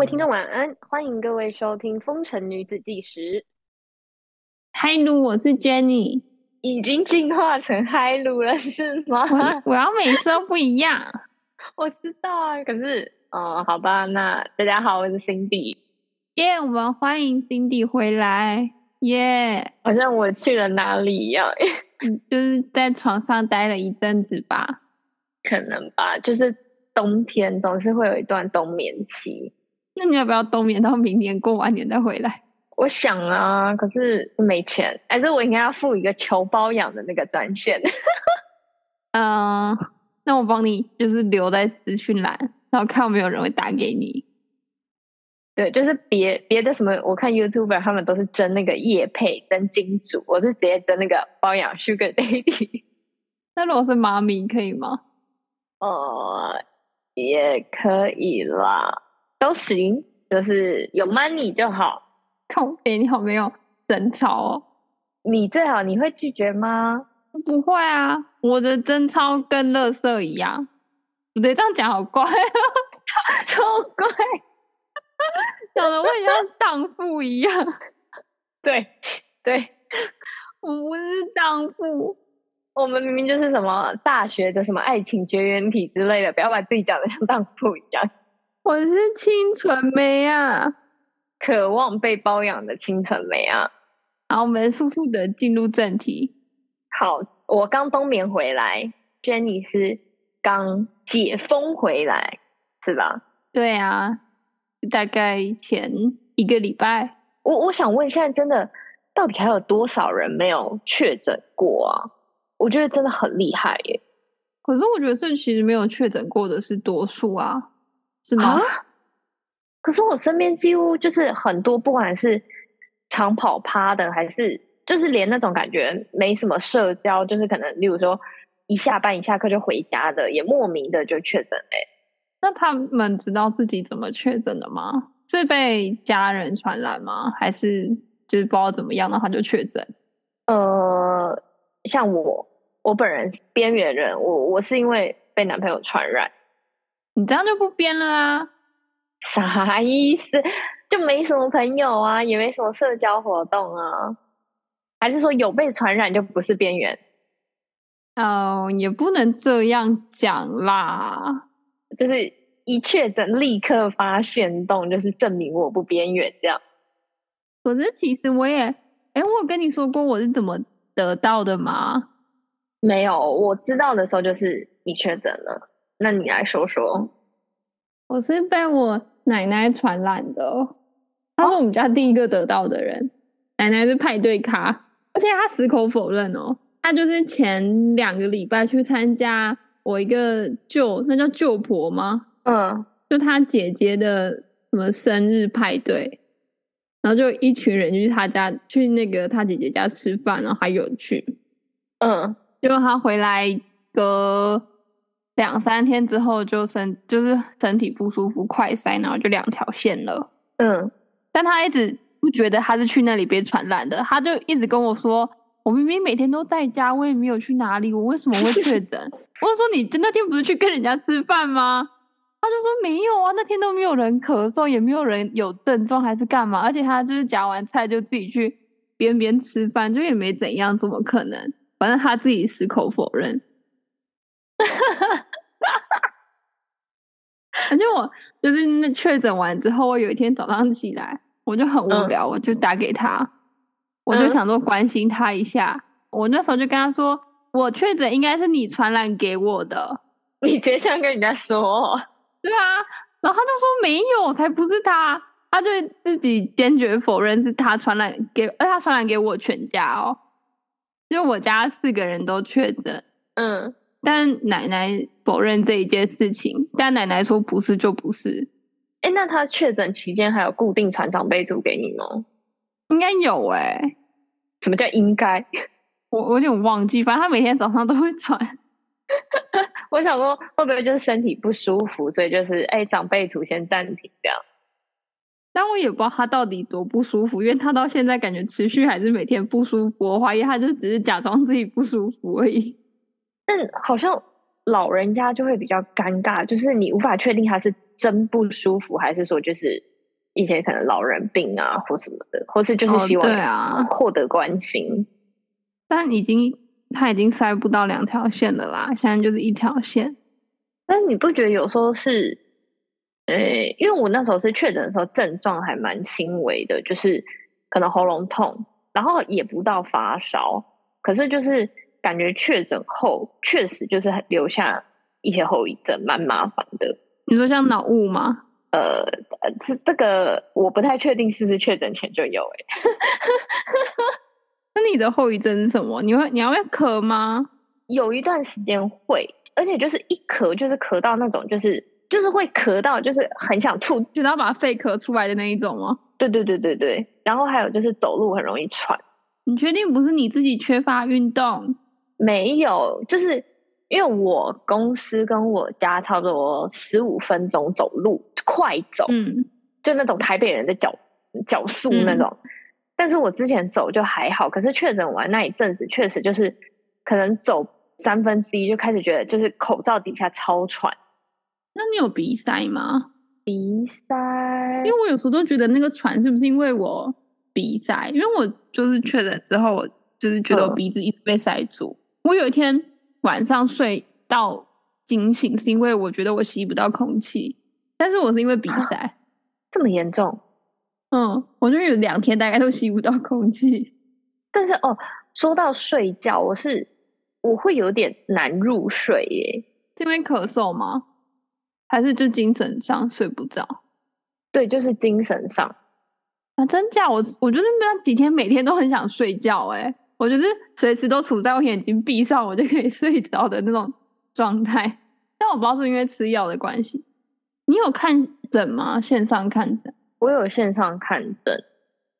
位听众晚安，欢迎各位收听《风尘女子纪实》。嗨噜，我是 Jenny，已经进化成嗨噜了是吗？我我要每次都不一样。我知道啊，可是，哦，好吧，那大家好，我是 Cindy。耶，我们欢迎 Cindy 回来。耶，好像我去了哪里一样，就是在床上待了一阵子吧？可能吧，就是冬天总是会有一段冬眠期。那你要不要冬眠到明年过完年再回来？我想啊，可是没钱，还是我应该要付一个求包养的那个专线。嗯，那我帮你就是留在资讯栏，然后看有没有人会打给你。对，就是别别的什么，我看 YouTuber 他们都是争那个叶配、争金主，我是直接争那个包养 Sugar Daddy。那如果是妈咪可以吗？呃，也可以啦，都行，就是有 money 就好。靠，哎，你好没有争吵哦？你最好你会拒绝吗？不会啊，我的贞操跟乐色一样。不对，这样讲好怪，超怪。讲的我像荡妇一样，对对，我不是荡妇，我们明明就是什么大学的什么爱情绝缘体之类的，不要把自己讲的像荡妇一样。我是清纯妹啊，渴望被包养的清纯妹啊。好，我们速速的进入正题。好，我刚冬眠回来，Jenny 是刚解封回来，是吧？对啊。大概前一个礼拜，我我想问，现在真的到底还有多少人没有确诊过啊？我觉得真的很厉害耶。可是我觉得这其实没有确诊过的是多数啊，是吗？可是我身边几乎就是很多，不管是长跑趴的，还是就是连那种感觉没什么社交，就是可能例如说一下班一下课就回家的，也莫名的就确诊嘞。那他们知道自己怎么确诊的吗？是被家人传染吗？还是就是不知道怎么样，那他就确诊？呃，像我，我本人边缘人，我我是因为被男朋友传染。你这样就不编了啊？啥意思？就没什么朋友啊，也没什么社交活动啊？还是说有被传染就不是边缘？哦，也不能这样讲啦。就是一确诊立刻发现动，就是证明我不边缘这样。可是其实我也，哎，我有跟你说过我是怎么得到的吗？没有，我知道的时候就是你确诊了。那你来说说。我是被我奶奶传染的，她是我们家第一个得到的人。奶奶是派对咖，而且她矢口否认哦，她就是前两个礼拜去参加。我一个舅，那叫舅婆吗？嗯，就她姐姐的什么生日派对，然后就一群人去他家，去那个他姐姐家吃饭，然后还有去，嗯，结果他回来隔两三天之后就身就是身体不舒服，快塞，然后就两条线了，嗯，但他一直不觉得他是去那里被传染的，他就一直跟我说。我明明每天都在家，我也没有去哪里，我为什么会确诊？我就说你那天不是去跟人家吃饭吗？他就说没有啊，那天都没有人咳嗽，也没有人有症状，还是干嘛？而且他就是夹完菜就自己去边边吃饭，就也没怎样，怎么可能？反正他自己矢口否认。而且我就是那确诊完之后，我有一天早上起来，我就很无聊，我就打给他。我就想说关心他一下，我那时候就跟他说，我确诊应该是你传染给我的，你直接这样跟人家说，对啊，然后他就说没有，才不是他，他就自己坚决否认是他传染给，而他传染给我全家哦，因为我家四个人都确诊，嗯，但奶奶否认这一件事情，但奶奶说不是就不是，哎，那他确诊期间还有固定传长辈图给你吗？应该有哎。什么叫应该？我我有点忘记，反正他每天早上都会传。我想说，会不会就是身体不舒服，所以就是哎，长辈图先暂停这样。但我也不知道他到底多不舒服，因为他到现在感觉持续还是每天不舒服。我怀疑他就只是假装自己不舒服而已。但好像老人家就会比较尴尬，就是你无法确定他是真不舒服，还是说就是一些可能老人病啊或什么的，或是就是哦希望对啊获得关心。但已经他已经塞不到两条线的啦，现在就是一条线。但你不觉得有时候是，呃，因为我那时候是确诊的时候，症状还蛮轻微的，就是可能喉咙痛，然后也不到发烧，可是就是感觉确诊后确实就是留下一些后遗症，蛮麻烦的。你说像脑雾吗？呃，这这个我不太确定是不是确诊前就有、欸，那你的后遗症是什么？你会你还会咳吗？有一段时间会，而且就是一咳就是咳到那种，就是就是会咳到，就是很想吐。觉得要把肺咳出来的那一种吗？对对对对对，然后还有就是走路很容易喘。你确定不是你自己缺乏运动？没有，就是因为我公司跟我家差不多十五分钟走路，快走，嗯，就那种台北人的脚脚速那种。但是我之前走就还好，可是确诊完那一阵子，确实就是可能走三分之一就开始觉得就是口罩底下超喘，那你有鼻塞吗？鼻塞因为我有时候都觉得那个喘是不是因为我鼻塞？因为我就是确诊之后，我就是觉得我嗯鼻子一直被塞住。我有一天晚上睡到惊醒，是因为我觉得我吸不到空气，但是我是因为鼻啊塞。这么严重。嗯，我就有两天大概都吸不到空气。但是哦，说到睡觉，我是我会有点难入睡耶。是因为咳嗽吗？还是就精神上睡不着？对，就是精神上。啊，真假？我我就是那几天每天都很想睡觉、欸，哎，我就是随时都处在我眼睛闭上，我就可以睡着的那种状态。但我不知道是因为吃药的关系。你有看诊吗？线上看诊？我有线上看诊，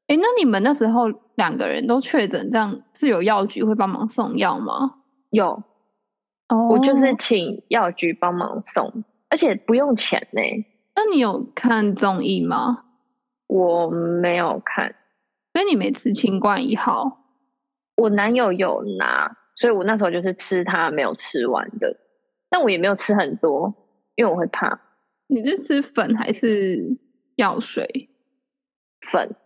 哎，那你们那时候两个人都确诊，这样是有药局会帮忙送药吗？有哦我就是请药局帮忙送，而且不用钱呢。那你有看中医吗？我没有看，所以你没吃清冠一号。我男友有拿，所以我那时候就是吃他没有吃完的，但我也没有吃很多，因为我会怕你是吃粉还是药水？粉。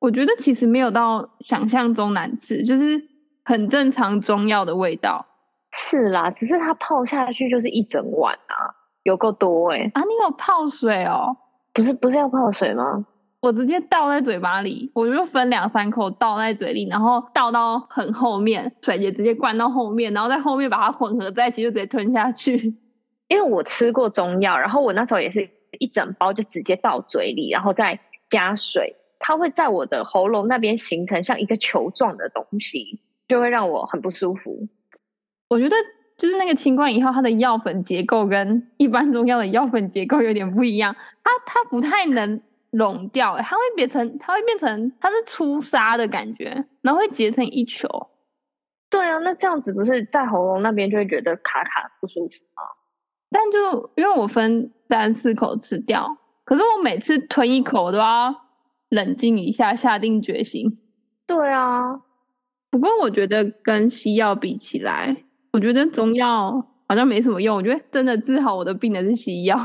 我觉得其实没有到想象中难吃，就是很正常中药的味道是啦，只是它泡下去就是一整碗啊，有够多哎、啊。你有泡水哦？不是不是要泡水吗？我直接倒在嘴巴里，我就分两三口倒在嘴里，然后倒到很后面，水也直接灌到后面，然后在后面把它混合在一起，就直接吞下去。因为我吃过中药，然后我那时候也是一整包就直接倒嘴里，然后再加水，它会在我的喉咙那边形成像一个球状的东西，就会让我很不舒服。我觉得就是那个清冠一号，它的药粉结构跟一般中药的药粉结构有点不一样，它它不太能溶掉、欸，它会变成它会变成它是粗沙的感觉，然后会结成一球。对啊，那这样子不是在喉咙那边就会觉得卡卡不舒服吗？但就因为我分三四口吃掉，可是我每次吞一口，我都要冷静一下，下定决心。对啊，不过我觉得跟西药比起来，我觉得中药好像没什么用。我觉得真的治好我的病的是西药。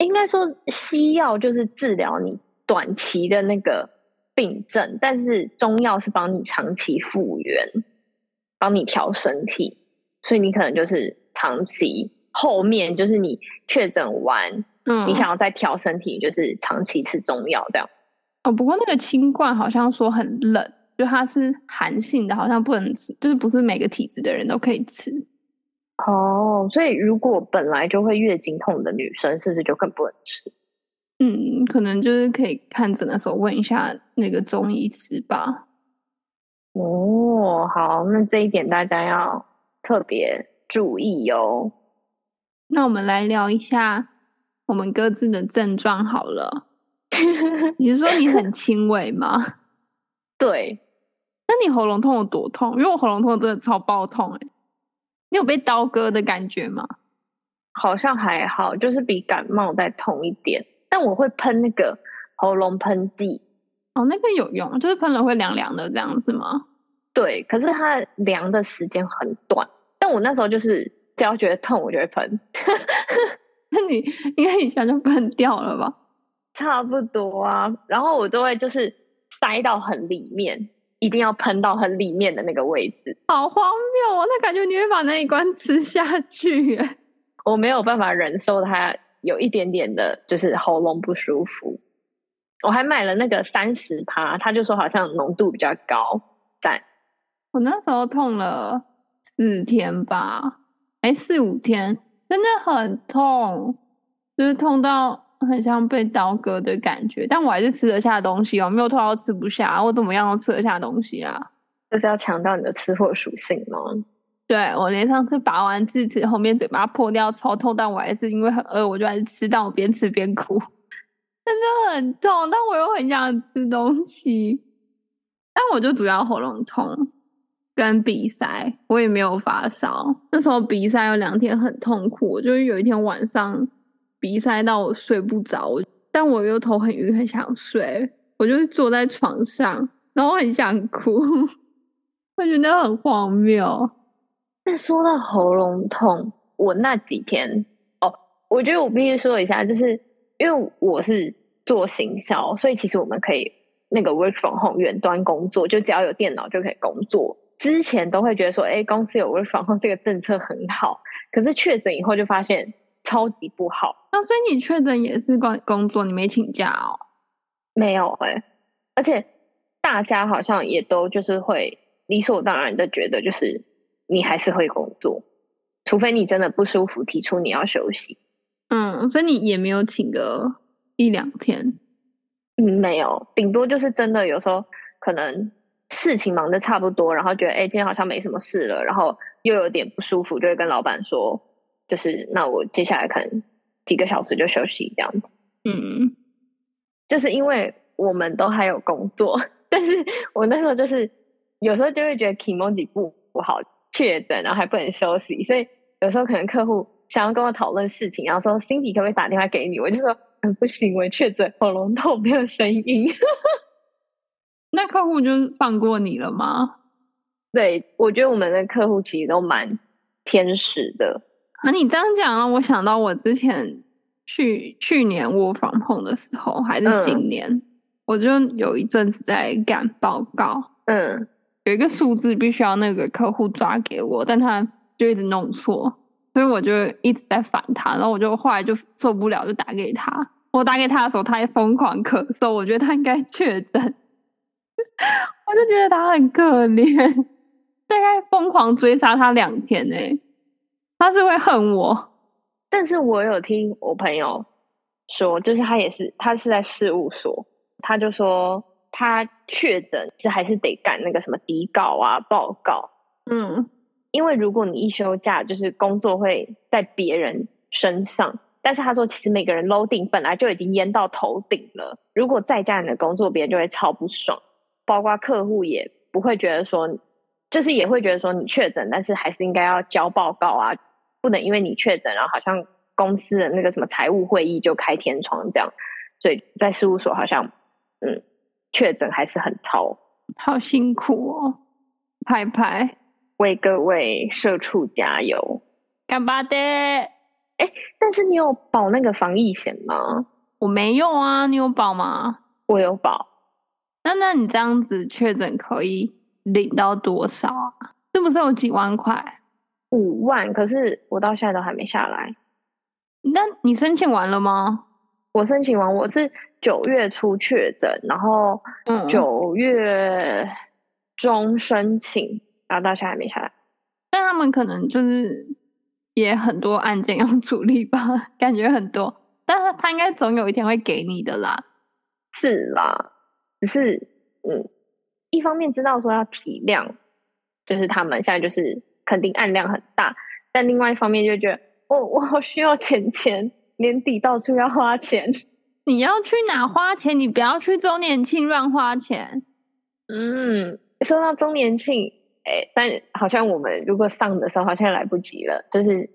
应该说西药就是治疗你短期的那个病症，但是中药是帮你长期复原，帮你调身体，所以你可能就是长期后面就是你确诊完，嗯，你想要再调身体，就是长期吃中药这样。哦，不过那个清冠好像说很冷，就它是寒性的，好像不能吃，就是不是每个体质的人都可以吃。哦，所以如果本来就会月经痛的女生，是不是就更不能吃？嗯，可能就是可以看诊的时候问一下那个中医师吧。哦，好，那这一点大家要特别注意哦。那我们来聊一下我们各自的症状好了。你是说你很轻微吗？对，那你喉咙痛有多痛？因为我喉咙痛真的超爆痛哎、你有被刀割的感觉吗？好像还好，就是比感冒再痛一点。但我会喷那个喉咙喷剂，哦，那个有用，就是喷了会凉凉的这样子吗？对，可是它凉的时间很短。但我那时候就是只要觉得痛，我就会喷，那你应该一下就喷掉了吧？差不多啊。然后我都会就是塞到很里面，一定要喷到很里面的那个位置。好荒谬哦！那感觉你会把那一罐吃下去。我没有办法忍受它有一点点的，就是喉咙不舒服。我还买了那个三十趴，他就说好像浓度比较高。但！我那时候痛了四天吧，哎，四五天，真的很痛，就是痛到很像被刀割的感觉。但我还是吃得下东西哦，没有痛到吃不下，我怎么样都吃得下东西啦。就是要强调你的吃货属性吗？对我连上次拔完智齿后面嘴巴破掉超痛，但我还是因为很饿，我就还是吃，但我边吃边哭。真的很痛，但我又很想吃东西。但我就主要喉咙痛跟鼻塞，我也没有发烧。那时候鼻塞有两天很痛苦，就是有一天晚上鼻塞到我睡不着，但我又头很晕，很想睡，我就是坐在床上，然后很想哭，我觉得很荒谬。但说到喉咙痛，我那几天哦，我觉得我必须说一下，就是因为我是。做行销，所以其实我们可以那个 work from home 远端工作，就只要有电脑就可以工作。之前都会觉得说，哎，公司有 work from home 这个政策很好，可是确诊以后就发现超级不好。那所以你确诊也是工工作，你没请假哦？没有哎，而且大家好像也都就是会理所当然的觉得，就是你还是会工作，除非你真的不舒服，提出你要休息。嗯，所以你也没有请个。一两天，嗯，没有，顶多就是真的有时候可能事情忙的差不多，然后觉得哎，今天好像没什么事了，然后又有点不舒服，就会跟老板说，就是那我接下来可能几个小时就休息这样子。嗯，就是因为我们都还有工作，但是 我那时候就是有时候就会觉得 Kimoji 不不好确诊，然后还不能休息，所以有时候可能客户想要跟我讨论事情，然后说 Cindy 可不可以打电话给你，我就说。嗯，不行，我确诊喉咙痛，没有声音。那客户就放过你了吗？对，我觉得我们的客户其实都蛮天使的。啊，你这样讲让我想到我之前去去年我访碰的时候，还是今年，我就有一阵子在赶报告。嗯，有一个数字必须要那个客户抓给我，但他就一直弄错。所以我就一直在烦他，然后我就后来就受不了，就打给他。我打给他的时候，他还疯狂咳嗽，我觉得他应该确诊。我就觉得他很可怜，大概疯狂追杀他两天呢。他是会恨我，但是我有听我朋友说，就是他也是，他是在事务所，他就说他确诊是还是得赶那个什么底稿啊报告，嗯。因为如果你一休假，就是工作会在别人身上。但是他说，其实每个人 loading 本来就已经淹到头顶了。如果再加你的工作，别人就会超不爽，包括客户也不会觉得说，就是也会觉得说你确诊，但是还是应该要交报告啊，不能因为你确诊，然后好像公司的那个什么财务会议就开天窗这样。所以在事务所好像，嗯，确诊还是很超，好辛苦哦，拍拍。为各位社畜加油，干巴的！哎，但是你有保那个防疫险吗？我没有啊，你有保吗？我有保。那那你这样子确诊可以领到多少啊？是不是有几万块？五万，可是我到现在都还没下来。那你申请完了吗？我申请完，我是九月初确诊，然后九月中申请。然后到现在还没下来，但他们可能就是也很多案件要处理吧，感觉很多，但是他应该总有一天会给你的啦。是啦，只是嗯，一方面知道说要体谅，就是他们现在就是肯定案量很大，但另外一方面就觉得我 我好需要钱钱，年底到处要花钱，你要去哪花钱？你不要去周年庆乱花钱。嗯，说到周年庆。哎，但好像我们如果上的时候好像来不及了，就是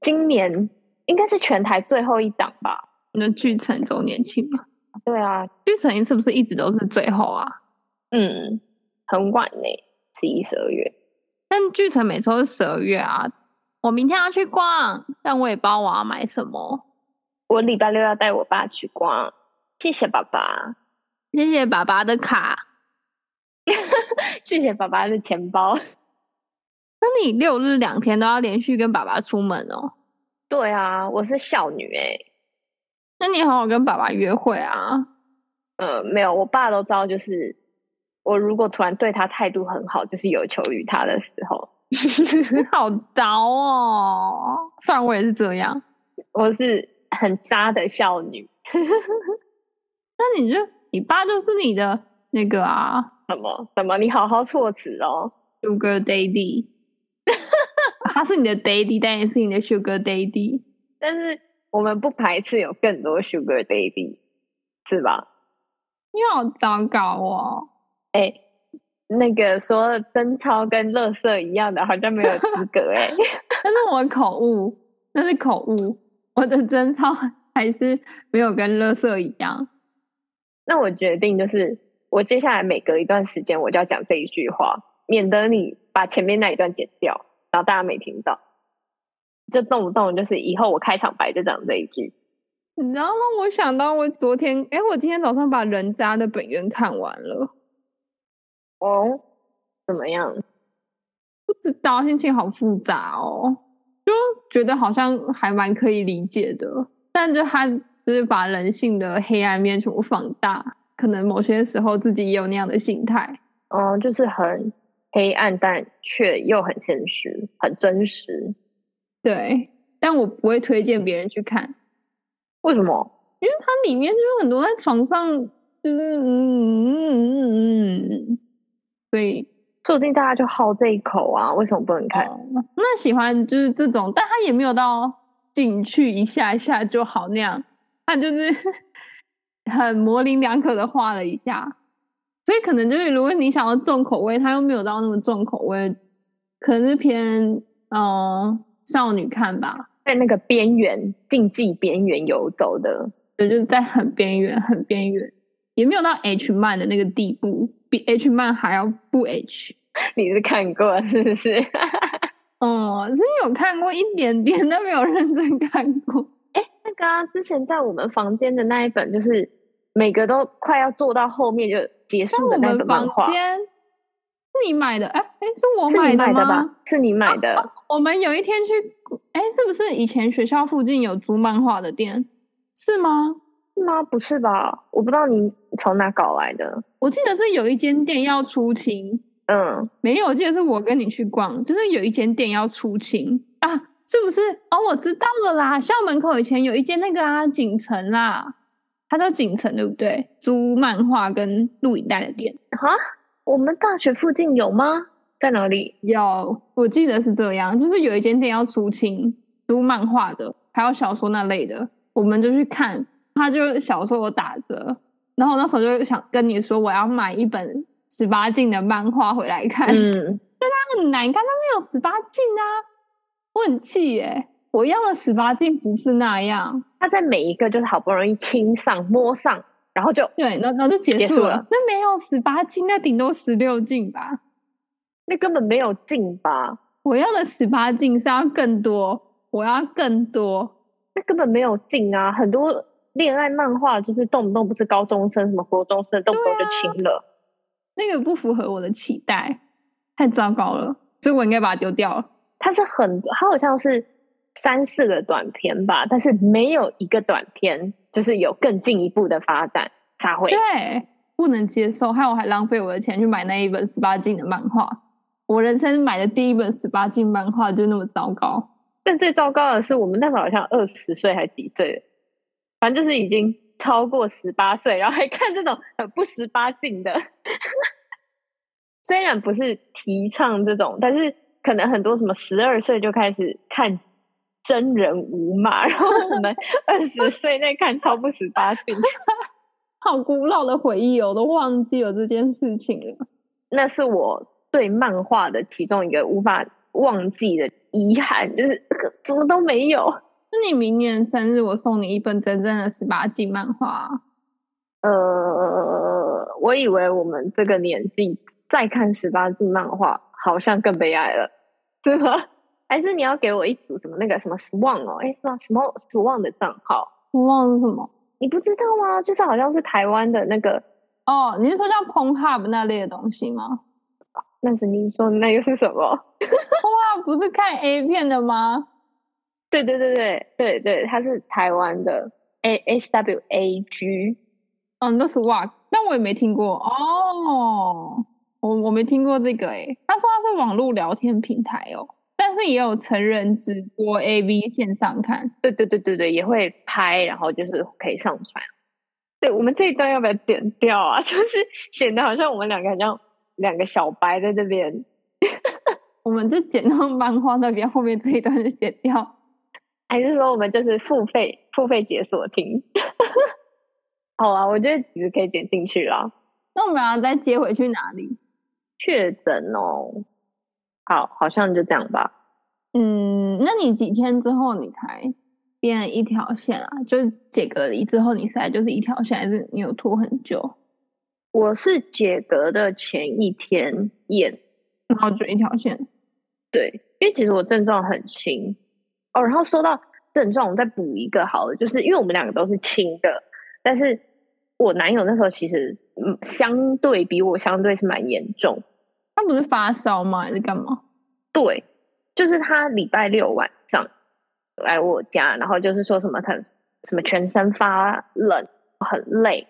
今年应该是全台最后一档吧？那巨城周年庆嘛？对啊，巨城是不是一直都是最后啊？嗯，很晚呢，十一、十二月。但巨城每次都是十二月啊。我明天要去逛，但我也不知道我要买什么。我礼拜六要带我爸去逛。谢谢爸爸，谢谢爸爸的卡。谢谢爸爸的钱包。那你六日两天都要连续跟爸爸出门哦？对啊，我是孝女哎、那你好好跟爸爸约会啊。呃，没有，我爸都知道，就是我如果突然对他态度很好，就是有求于他的时候，你好糟哦！虽然我也是这样，我是很渣的少女。那你就你爸就是你的那个啊什么什么？你好好措辞哦。，Sugar Daddy。他是你的 Daddy，但也是你的 Sugar Daddy。但是我们不排斥有更多 Sugar Daddy，是吧？你好糟糕哦！哎、那个说贞操跟乐色一样的，好像没有资格哎、那是我口误，那是口误。我的贞操还是没有跟乐色一样。那我决定就是，我接下来每隔一段时间我就要讲这一句话，免得你把前面那一段剪掉，然后大家没听到，就动不动就是以后我开场白就讲这一句。你知道吗？我想到我昨天，哎，我今天早上把《人渣》的本源看完了，哦，怎么样？不知道心情好复杂哦，就觉得好像还蛮可以理解的，但就他就是把人性的黑暗面全部放大，可能某些时候自己也有那样的心态。哦，就是很黑暗，但却又很现实，很真实。对，但我不会推荐别人去看，为什么？因为它里面就有很多在床上，就是嗯嗯嗯嗯嗯，所以说不定大家就好这一口啊，为什么不能看？哦，那喜欢就是这种，但他也没有到进去一下一下就好那样，他就是 很模棱两可的画了一下，所以可能就是如果你想要重口味，他又没有到那么重口味，可能是偏呃少女看吧，在那个边缘竞技边缘游走的，对，就是在很边缘很边缘，也没有到 H 漫的那个地步，比 H 漫还要不 H。你是看过是不是？哦，是有看过一点点，但没有认真看过。哎那个啊，之前在我们房间的那一本，就是每个都快要做到后面就结束的那我们房本漫画，间是你买的？哎哎，是我买的吗？买的吧？是你买的，我们有一天去，哎，是不是以前学校附近有租漫画的店？是吗？是吗？不是吧？我不知道你从哪搞来的。我记得是有一间店要出清，嗯，没有，我记得是我跟你去逛，就是有一间店要出清啊，是不是？哦，我知道了啦，校门口以前有一间那个啊，锦城啦，它叫锦城对不对？租漫画跟录影带的店。哈，我们大学附近有吗？在哪里？有，我记得是这样，就是有一间店要出清，租漫画的，还有小说那类的，我们就去看，他就想说我打折，然后我那时候就想跟你说，我要买一本十八禁的漫画回来看，嗯，但它很难看，它没有十八禁啊，我很气耶、我要的十八禁不是那样，他在每一个就是好不容易亲上摸上，然后就对，然后然后就结束了，结束了那没有十八禁，那顶多十六禁吧。那根本没有禁吧？我要的十八禁是要更多，我要更多。那根本没有禁啊！很多恋爱漫画就是动不动不是高中生，什么国中生，动不动就亲了。那个不符合我的期待，太糟糕了，所以我应该把它丢掉了。它是很，它好像是三四个短片吧，但是没有一个短片就是有更进一步的发展才会。对，不能接受，害我还浪费我的钱去买那一本十八禁的漫画。我人生买的第一本十八禁漫画就那么糟糕，但最糟糕的是，我们那时候好像二十岁还几岁了，反正就是已经超过十八岁，然后还看这种很不十八禁的。虽然不是提倡这种，但是可能很多什么十二岁就开始看真人无码，然后我们二十岁在看超不十八禁，好古老的回忆哦，我都忘记有这件事情了。那是我对漫画的其中一个无法忘记的遗憾，就是呃 怎么都没有。那你明年生日我送你一本真正的十八禁漫画啊，呃，我以为我们这个年纪再看十八禁漫画，好像更悲哀了，是吗？还是你要给我一组什么那个什么 Swan 哦？哎，什么？什么 Swan 的账号？？Swan 是什么。你不知道吗？就是好像是台湾的那个，哦，你是说像 Pornhub 那类的东西吗那是你说的那个是什么？？Pornhub 不是看 A 片的吗？对对对对对对，他是台湾的 A S W A G，嗯，那是哇，但我也没听过哦。我我没听过这个诶，他说他是网络聊天平台哦，但是也有成人直播 AV 线上看。对对对对对，也会拍，然后就是可以上传。对我们这一段要不要剪掉啊？就是显得好像我们两个好像两个小白在这边。我们就剪到漫画那边，后面这一段就剪掉。还是说我们就是付费付费解锁听？好啊，我觉得其实可以剪进去啦。那我们要再接回去哪里？确诊哦，好，好像就这样吧。嗯，那你几天之后你才变一条线啊？就是解隔离之后你才就是一条线，还是你有拖很久？我是解隔的前一天验，然后就一条线。对，因为其实我症状很轻哦。然后说到症状，我再补一个好了，就是因为我们两个都是轻的，但是我男友那时候其实嗯，相对比我相对是蛮严重。他不是发烧吗？还是干嘛？对，就是他礼拜六晚上来我家，然后就是说什么他什么全身发冷，很累。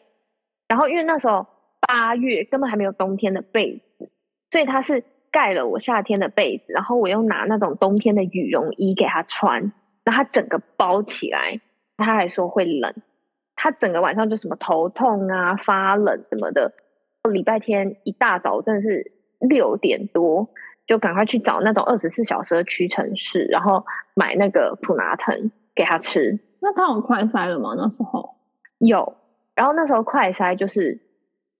然后因为那时候八月根本还没有冬天的被子，所以他是盖了我夏天的被子，然后我又拿那种冬天的羽绒衣给他穿，然后他整个包起来，他还说会冷。他整个晚上就什么头痛啊、发冷什么的。礼拜天一大早真的是六点多，就赶快去找那种二十四小时的屈臣氏，然后买那个普拿疼给他吃。那他有快塞了吗？那时候有，然后那时候快塞就是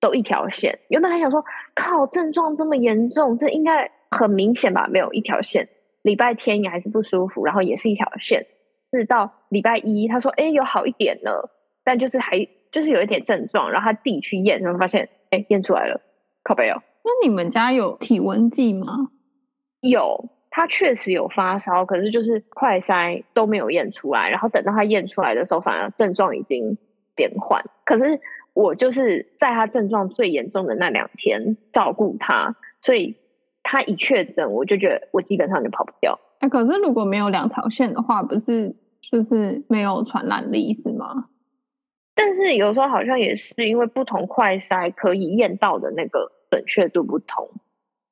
都一条线。原本还想说，靠，症状这么严重，这应该很明显吧？没有一条线。礼拜天也还是不舒服，然后也是一条线。是到礼拜一，他说，哎，有好一点了。但就是还就是有一点症状，然后他自己去验，然后发现哎验出来了，靠背哦。那你们家有体温计吗？有，他确实有发烧，可是就是快筛都没有验出来，然后等到他验出来的时候，反而症状已经减缓。可是我就是在他症状最严重的那两天照顾他，所以他一确诊，我就觉得我基本上就跑不掉。哎，可是如果没有两条线的话，不是就是没有传染力是吗？但是有时候好像也是因为不同快筛可以验到的那个准确度不同。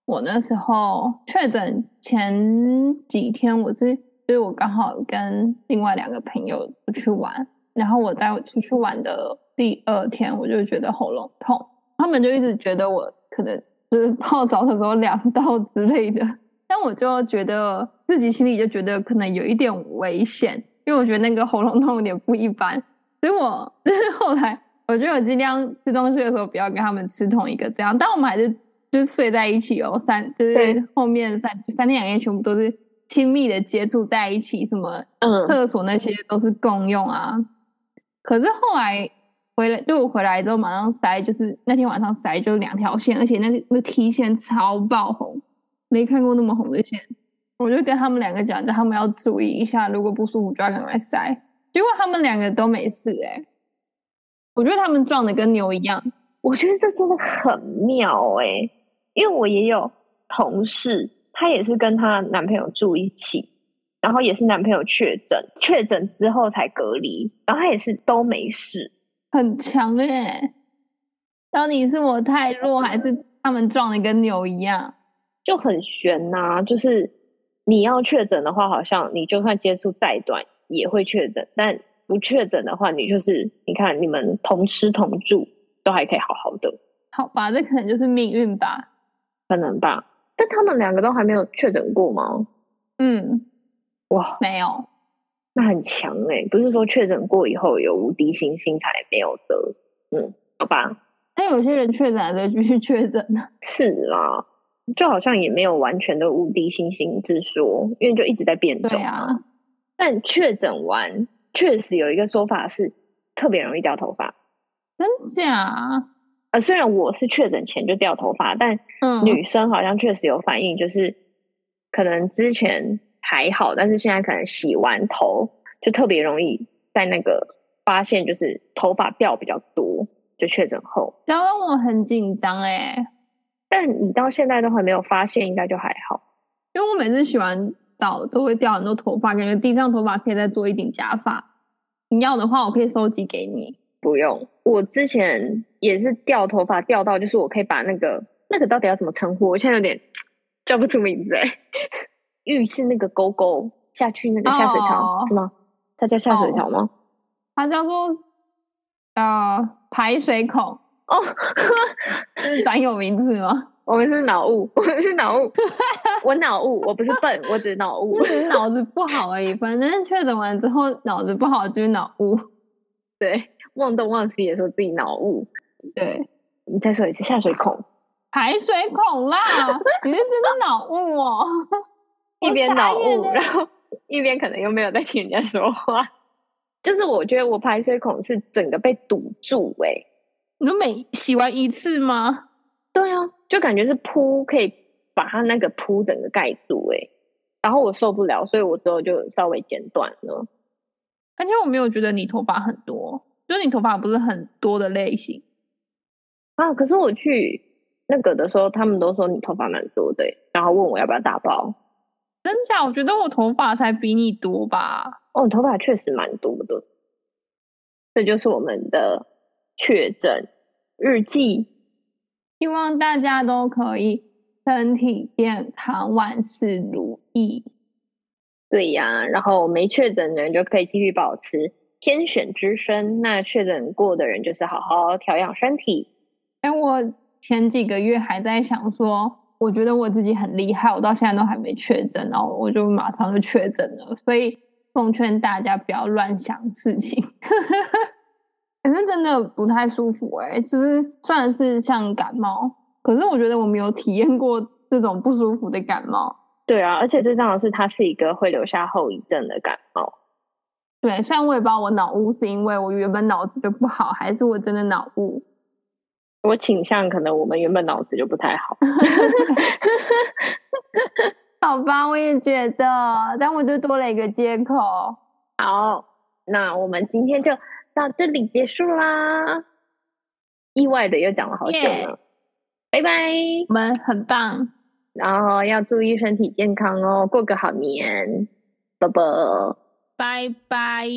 我那时候确诊前几天，我是就是我刚好跟另外两个朋友出去玩，然后我在出去玩的第二天，我就觉得喉咙痛，他们就一直觉得我可能就是 泡澡的时候凉到之类的，但我就觉得自己心里就觉得可能有一点危险，因为我觉得那个喉咙痛有点不一般。所以我 就是后来，我觉得我尽量吃东西的时候不要跟他们吃同一个这样，但我们还是就是睡在一起哦，三就是后面三三天两夜全部都是亲密的接触在一起，什么嗯厕所那些都是共用啊。可是后来回来，就我回来之后马上塞，就是那天晚上塞就两条线，而且那那个 T 线超爆红，没看过那么红的线。我就跟他们两个讲，叫他们要注意一下，如果不舒服就要赶快塞。结果他们两个都没事哎、我觉得他们壮的跟牛一样。我觉得这真的很妙哎、因为我也有同事，她也是跟她男朋友住一起，然后也是男朋友确诊，确诊之后才隔离，然后他也是都没事。很强哎、到底是我太弱，还是他们撞的跟牛一样？就很悬呐、就是你要确诊的话，好像你就算接触再短也会确诊，但不确诊的话，你就是你看你们同吃同住都还可以好好的，好吧，这可能就是命运吧。可能吧？但他们两个都还没有确诊过吗？嗯，哇，没有，那很强哎、不是说确诊过以后有无敌星星才没有得，嗯，好吧，但有些人确诊还是继续确诊呢。是啊，就好像也没有完全的无敌星星之说，因为就一直在变种对啊，但确诊完确实有一个说法是特别容易掉头发。真假？呃，虽然我是确诊前就掉头发，但嗯，女生好像确实有反应，就是可能之前还好，但是现在可能洗完头就特别容易在那个发现就是头发掉比较多，就确诊后。然后让我很紧张哎，但你到现在都还没有发现，应该就还好。因为我每次洗完澡都会掉很多头发，感觉地上头发可以再做一顶假发。你要的话，我可以收集给你。不用，我之前也是掉头发掉到，就是我可以把那个那个到底要怎么称呼？我现在有点叫不出名字哎。浴室那个沟沟下去那个下水槽是吗？它叫下水槽吗？它叫做呃排水孔哦，是 专有名字吗？我们是脑雾，我们是脑雾，我脑雾，我不是笨，我只是脑雾，只是脑子不好而已。反正确诊完之后脑子不好就是脑雾，对。忘东忘西也说自己脑雾，对你再说一次下水孔、排水孔啦，你是真的脑雾哦，一边脑雾，然后一边可能又没有在听人家说话，就是我觉得我排水孔是整个被堵住哎，你说每洗完一次吗？对啊，就感觉是铺可以把它那个铺整个盖住哎，然后我受不了，所以我之后就稍微剪短了，而且我没有觉得你头发很多。就你头发不是很多的类型啊？可是我去那个的时候，他们都说你头发蛮多的，然后问我要不要打包。真假？我觉得我头发才比你多吧。哦，头发确实蛮多的。这就是我们的确诊日记。希望大家都可以身体健康，万事如意。对呀，然后没确诊的人就可以继续保持。天选之身，那确诊过的人就是好好调养身体。哎，我前几个月还在想说，我觉得我自己很厉害，我到现在都还没确诊，然后我就马上就确诊了。所以奉劝大家不要乱想事情，反正真的不太舒服。哎，就是虽然是像感冒，可是我觉得我没有体验过这种不舒服的感冒。对啊，而且最重要的是，它是一个会留下后遗症的感冒。对，虽然我也不知道我脑雾是因为我原本脑子就不好，还是我真的脑雾。我倾向可能我们原本脑子就不太好。好吧，我也觉得，但我就多了一个接口。好，那我们今天就到这里结束啦。意外的又讲了好久了，拜拜。我们很棒，然后要注意身体健康哦，过个好年，啵啵。拜拜。